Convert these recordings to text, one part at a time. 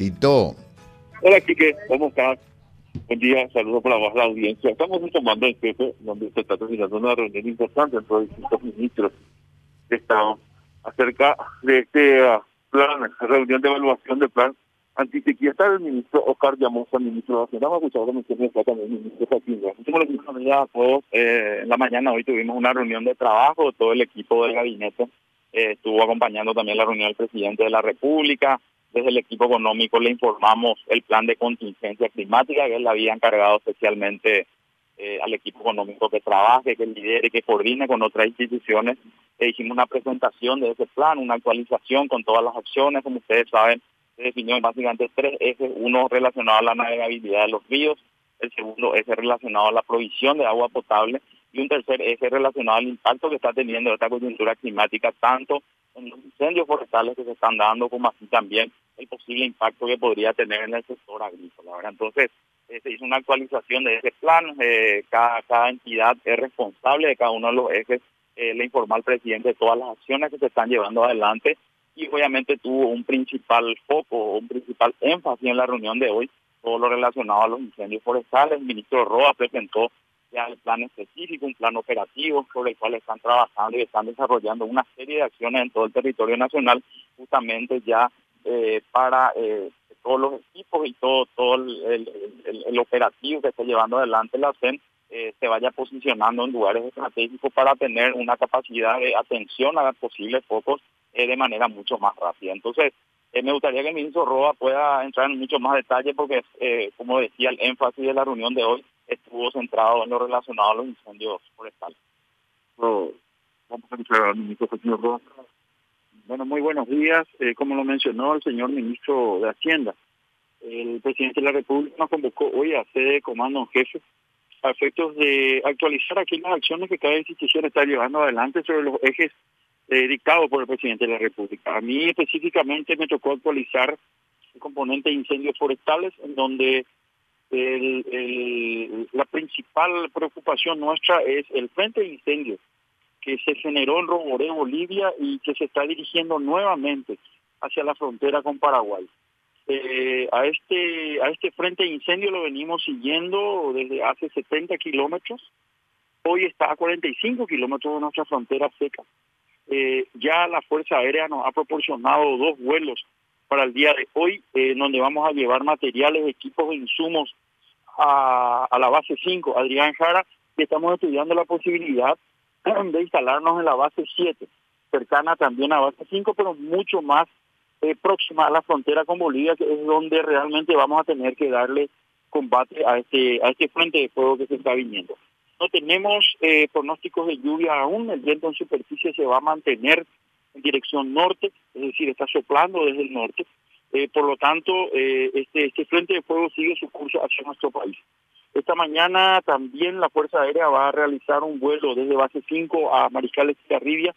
Tito. Hola, Quique, ¿cómo estás? Buen día, saludos para la audiencia. Estamos tomando en jefe, donde se está terminando una reunión importante entre distintos ministros de Estado acerca de este uh, plan, reunión de evaluación del plan antisequía. Está el ministro Oscar Llamosa, ministro de la mención está también ministro Joaquín. Muchísimas gracias a todos. Eh, en la mañana hoy tuvimos una reunión de trabajo, todo el equipo del gabinete eh, estuvo acompañando también la reunión del presidente de la República. Desde el equipo económico le informamos el plan de contingencia climática que él había encargado especialmente eh, al equipo económico que trabaje, que lidere, que coordine con otras instituciones. Le hicimos una presentación de ese plan, una actualización con todas las acciones. Como ustedes saben, se definió básicamente tres ejes. Uno relacionado a la navegabilidad de los ríos, el segundo eje relacionado a la provisión de agua potable y un tercer eje relacionado al impacto que está teniendo esta coyuntura climática, tanto en los incendios forestales que se están dando, como así también el posible impacto que podría tener en el sector agrícola. Entonces, eh, se hizo una actualización de ese plan, eh, cada, entidad es responsable de cada uno de los ejes, eh, le informó al presidente de todas las acciones que se están llevando adelante y obviamente tuvo un principal foco, un principal énfasis en la reunión de hoy, todo lo relacionado a los incendios forestales. El ministro Roa presentó ya el plan específico, un plan operativo sobre el cual están trabajando y están desarrollando una serie de acciones en todo el territorio nacional, justamente ya eh, para eh, todos los equipos y todo todo el, operativo que está llevando adelante la CEN eh, se vaya posicionando en lugares estratégicos para tener una capacidad de atención a posibles focos de manera mucho más rápida. Entonces, me gustaría que el ministro Roa pueda entrar en mucho más detalle porque, como decía, el énfasis de la reunión de hoy estuvo centrado en lo relacionado a los incendios forestales. vamos a escuchar al ministro señor Rojas. Bueno, muy buenos días. Eh, como lo mencionó el señor ministro de Hacienda, el presidente de la República nos convocó hoy a sede comando en jefe a efectos de actualizar aquí las acciones que cada institución está llevando adelante sobre los ejes eh, dictados por el presidente de la República. A mí específicamente me tocó actualizar el componente de incendios forestales, en donde el, la principal preocupación nuestra es el frente de incendio que se generó en Roboré, Bolivia, y que se está dirigiendo nuevamente hacia la frontera con Paraguay. Eh, a este a este frente de incendio lo venimos siguiendo desde hace 70 kilómetros. Hoy está a 45 kilómetros de nuestra frontera seca. Eh, ya la Fuerza Aérea nos ha proporcionado dos vuelos para el día de hoy, eh, donde vamos a llevar materiales, equipos e insumos a, la base 5, Adrián Jara, y estamos estudiando la posibilidad de instalarnos en la base 7, cercana también a base 5, pero mucho más eh, próxima a la frontera con Bolivia, que es donde realmente vamos a tener que darle combate a este, a este frente de fuego que se está viniendo. No tenemos eh, pronósticos de lluvia aún, el viento en superficie se va a mantener en dirección norte, es decir, está soplando desde el norte. Eh, por lo tanto, eh, este, este frente de fuego sigue su curso hacia nuestro país. Esta mañana también la Fuerza Aérea va a realizar un vuelo desde base 5 a Mariscal Escarribia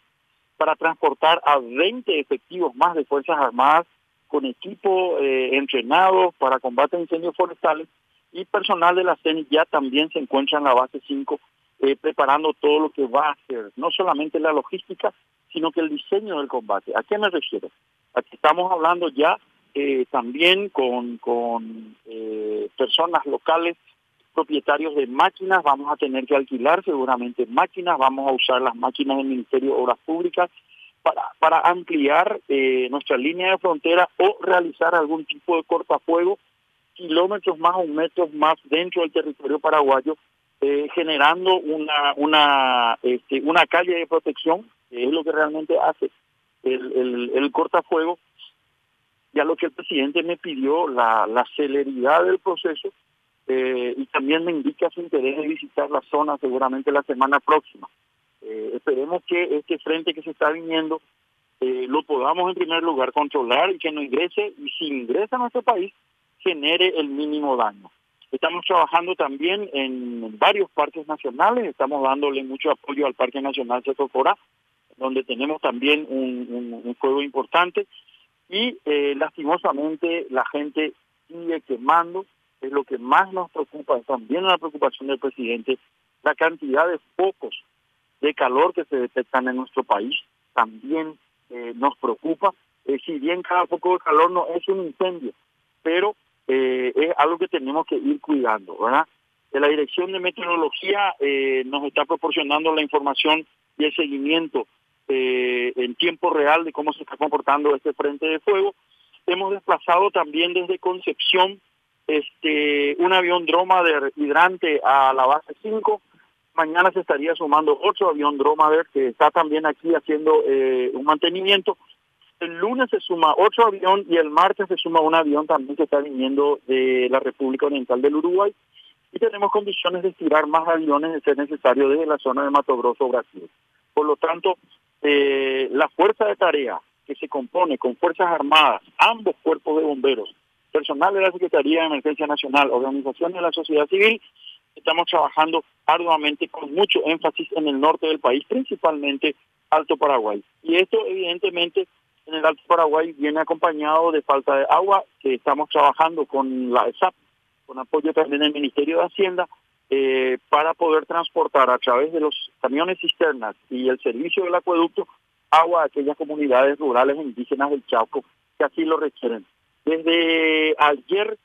para transportar a 20 efectivos más de Fuerzas Armadas con equipo eh, entrenado para combate a incendios forestales y personal de la CENI ya también se encuentra en la base 5 eh, preparando todo lo que va a hacer, no solamente la logística, sino que el diseño del combate. ¿A qué me refiero? Aquí estamos hablando ya eh, también con, con eh, personas locales, propietarios de máquinas, vamos a tener que alquilar seguramente máquinas, vamos a usar las máquinas del Ministerio de Obras Públicas para, para ampliar eh, nuestra línea de frontera o realizar algún tipo de cortafuego kilómetros más o metros más dentro del territorio paraguayo, eh, generando una, una, este, una calle de protección, es lo que realmente hace el, el, el cortafuego, ya lo que el presidente me pidió, la, la celeridad del proceso, eh, y también me indica su interés de visitar la zona seguramente la semana próxima. Eh, esperemos que este frente que se está viniendo eh, lo podamos en primer lugar controlar y que no ingrese, y si ingresa a nuestro país, genere el mínimo daño. Estamos trabajando también en varios parques nacionales, estamos dándole mucho apoyo al Parque Nacional Cora, donde tenemos también un, un, fuego importante y eh, lastimosamente la gente sigue quemando, es lo que más nos preocupa, también una preocupación del presidente, la cantidad de focos de calor que se detectan en nuestro país también eh, nos preocupa. Eh, si bien cada foco de calor no es un incendio, pero eh, es algo que tenemos que ir cuidando, ¿verdad? La Dirección de Meteorología nos está proporcionando la información y el seguimiento eh, en tiempo real de cómo se está comportando este frente de fuego. Hemos desplazado también desde Concepción este un avión Dromader hidrante a la base 5. Mañana se estaría sumando otro avión Dromader que está también aquí haciendo un mantenimiento el lunes se suma otro avión y el martes se suma un avión también que está viniendo de la República Oriental del Uruguay. Y tenemos condiciones de estirar más aviones de ser necesario desde la zona de Mato Grosso, Brasil. Por lo tanto, eh, la fuerza de tarea que se compone con Fuerzas Armadas, ambos cuerpos de bomberos, personal de la Secretaría de Emergencia Nacional, organizaciones de la sociedad civil, estamos trabajando arduamente con mucho énfasis en el norte del país, principalmente Alto Paraguay. Y esto evidentemente en el Alto Paraguay viene acompañado de falta de agua, que estamos trabajando con la ESAP, con apoyo también del Ministerio de Hacienda, eh, para poder transportar a través de los camiones cisternas y el servicio del acueducto agua a aquellas comunidades rurales e indígenas del Chaco que así lo requieren. Desde ayer,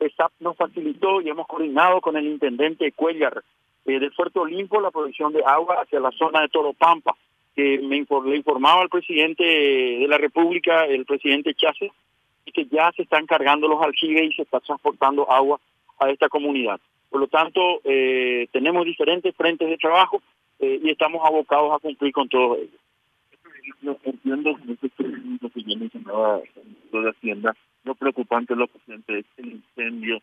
ESAP nos facilitó y hemos coordinado con el intendente Cuellar eh, del Puerto Olimpo la provisión de agua hacia la zona de Toropampa que me le informaba al presidente de la República, el presidente Chávez, que ya se están cargando los aljibes y se está transportando agua a esta comunidad. Por lo tanto, eh, tenemos diferentes frentes de trabajo eh, y estamos abocados a cumplir con todos ellos. Entiendo que yo mencionaba de Hacienda, lo preocupante lo presente es el incendio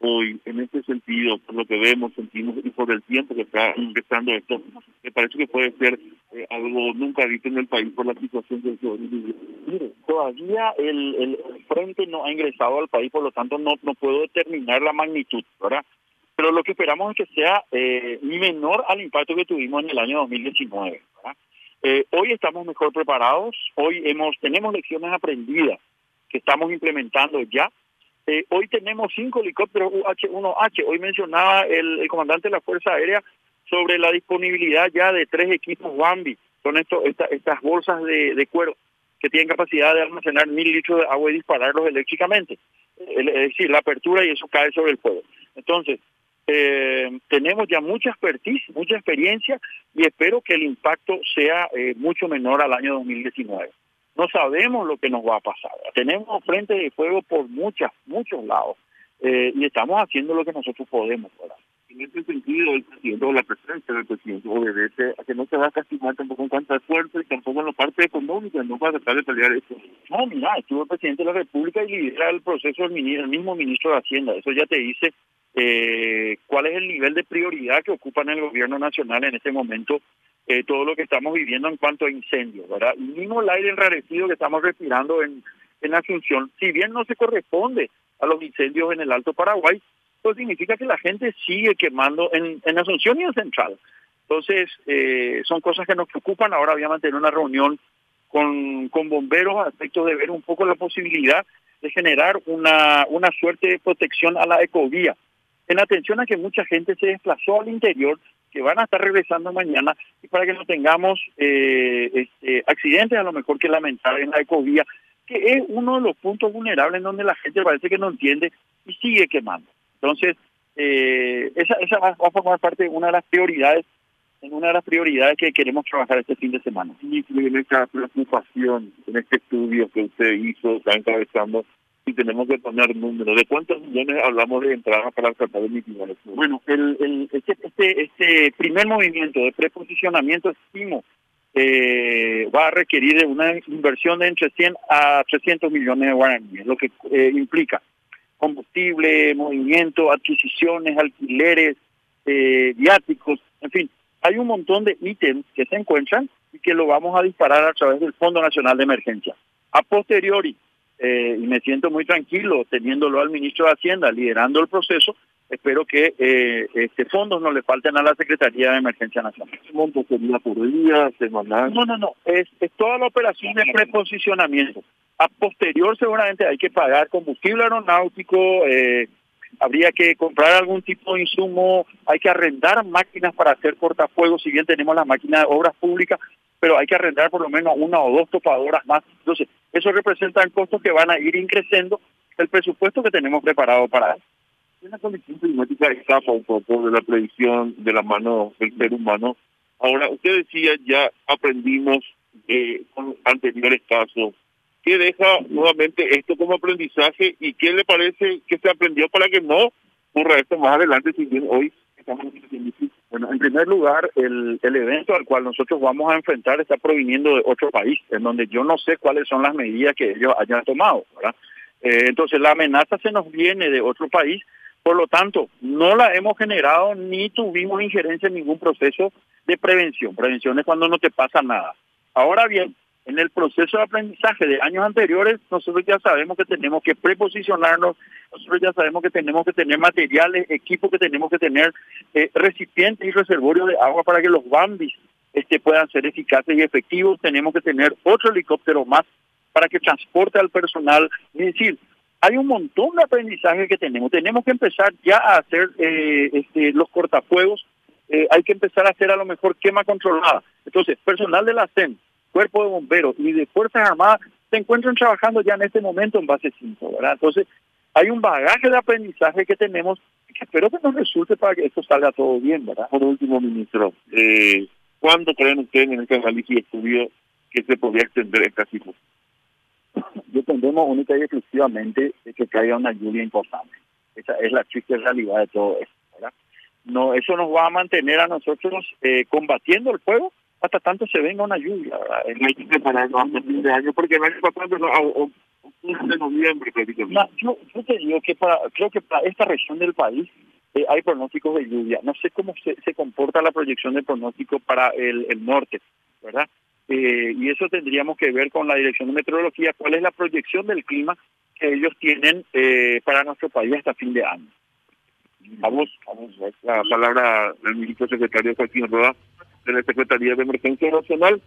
hoy. En este sentido, por lo que vemos, sentimos y por el tiempo que está empezando esto, me parece que puede ser eh, algo nunca visto en el país por la situación del Mire, todavía el, el frente no ha ingresado al país, por lo tanto no, no puedo determinar la magnitud, ¿verdad? Pero lo que esperamos es que sea eh, menor al impacto que tuvimos en el año 2019. ¿verdad? Eh, hoy estamos mejor preparados, hoy hemos tenemos lecciones aprendidas que estamos implementando ya eh, hoy tenemos cinco helicópteros UH-1H. Hoy mencionaba el, comandante de la Fuerza Aérea sobre la disponibilidad ya de tres equipos Wambi. Son esto, estas bolsas de, cuero que tienen capacidad de almacenar mil litros de agua y dispararlos eléctricamente. Es decir, la apertura y eso cae sobre el fuego. Entonces, eh, tenemos ya mucha expertise, mucha experiencia y espero que el impacto sea eh, mucho menor al año 2019 no sabemos lo que nos va a pasar. Tenemos frente de fuego por muchas, muchos lados eh, y estamos haciendo lo que nosotros podemos. En ese sentido, el presidente o la presencia del presidente obedece a que no se va a castigar tampoco en cuanto a esfuerzo y tampoco en la parte económica, no va a tratar de pelear esto. No, mira, estuvo el presidente de la República y lidera el proceso el, el mismo ministro de Hacienda. Eso ya te dice eh, cuál es el nivel de prioridad que ocupa en el gobierno nacional en este momento eh, todo lo que estamos viviendo en cuanto a incendios, ¿verdad? Y mismo el aire enrarecido que estamos respirando en, en Asunción, si bien no se corresponde a los incendios en el Alto Paraguay, pues significa que la gente sigue quemando en, en Asunción y en Central. Entonces, eh, son cosas que nos preocupan. Ahora voy a mantener una reunión con, con bomberos a efectos de ver un poco la posibilidad de generar una, una suerte de protección a la ecovía. En atención a que mucha gente se desplazó al interior que van a estar regresando mañana y para que no tengamos eh, este, accidentes a lo mejor que lamentar en la ecovía, que es uno de los puntos vulnerables en donde la gente parece que no entiende y sigue quemando. Entonces, eh, esa, esa va a formar parte de una de las prioridades, en una de las prioridades que queremos trabajar este fin de semana. Y en esta preocupación, en este estudio que usted hizo, está encabezando, y tenemos que poner números. ¿De cuántos millones hablamos de entradas para tratar de mitigar Bueno, el, el, este, este, este primer movimiento de preposicionamiento estimo eh, va a requerir de una inversión de entre 100 a 300 millones de guaraníes, lo que eh, implica combustible, movimiento, adquisiciones, alquileres, eh, viáticos, en fin, hay un montón de ítems que se encuentran y que lo vamos a disparar a través del Fondo Nacional de Emergencia. A posteriori, eh, y me siento muy tranquilo teniéndolo al ministro de Hacienda liderando el proceso. Espero que eh, este fondos no le falten a la Secretaría de Emergencia Nacional. monto sería por día, semanal? No, no, no. Es, es toda la operación de preposicionamiento. A posterior seguramente hay que pagar combustible aeronáutico, eh, habría que comprar algún tipo de insumo, hay que arrendar máquinas para hacer cortafuegos, si bien tenemos las máquinas de obras públicas, pero hay que arrendar por lo menos una o dos topadoras más. Entonces, eso representa costos que van a ir increciendo el presupuesto que tenemos preparado para eso. Una condición climática escapa un poco de la predicción de la mano del ser humano. Ahora, usted decía, ya aprendimos eh, con anteriores casos. ¿Qué deja nuevamente esto como aprendizaje y qué le parece que se aprendió para que no ocurra esto más adelante, si bien hoy Bueno, en primer lugar, el, el evento al cual nosotros vamos a enfrentar está proviniendo de otro país, en donde yo no sé cuáles son las medidas que ellos hayan tomado, ¿verdad? Eh, entonces la amenaza se nos viene de otro país, por lo tanto, no la hemos generado ni tuvimos injerencia en ningún proceso de prevención. Prevención es cuando no te pasa nada. Ahora bien, en el proceso de aprendizaje de años anteriores, nosotros ya sabemos que tenemos que preposicionarnos, nosotros ya sabemos que tenemos que tener materiales, equipos que tenemos que tener, eh, recipientes y reservorios de agua para que los bambis este, puedan ser eficaces y efectivos. Tenemos que tener otro helicóptero más para que transporte al personal. Es decir, hay un montón de aprendizaje que tenemos. Tenemos que empezar ya a hacer eh, este, los cortafuegos. Eh, hay que empezar a hacer a lo mejor quema controlada. Entonces, personal de la CEN, Cuerpo de Bomberos y de Fuerzas Armadas se encuentran trabajando ya en este momento en base 5, ¿verdad? Entonces, hay un bagaje de aprendizaje que tenemos que espero que nos resulte para que esto salga todo bien, ¿verdad? Por último, ministro, eh, ¿cuándo creen ustedes en este análisis estudio que se podría extender esta situación? Dependemos única y exclusivamente de que caiga una lluvia importante. Esa es la triste realidad de todo esto, ¿verdad? No, eso nos va a mantener a nosotros eh, combatiendo el fuego hasta tanto se venga una lluvia. ¿verdad? Hay que prepararnos antes fin de año porque el año pasado, no, de noviembre No, yo, yo te digo que para, creo que para esta región del país eh, hay pronósticos de lluvia. No sé cómo se, se comporta la proyección de pronóstico para el, el norte, ¿verdad? Eh, y eso tendríamos que ver con la Dirección de Meteorología, cuál es la proyección del clima que ellos tienen eh, para nuestro país hasta fin de año. Vamos, vamos, la palabra del ministro secretario Joaquín Roda de la Secretaría de Emergencia Nacional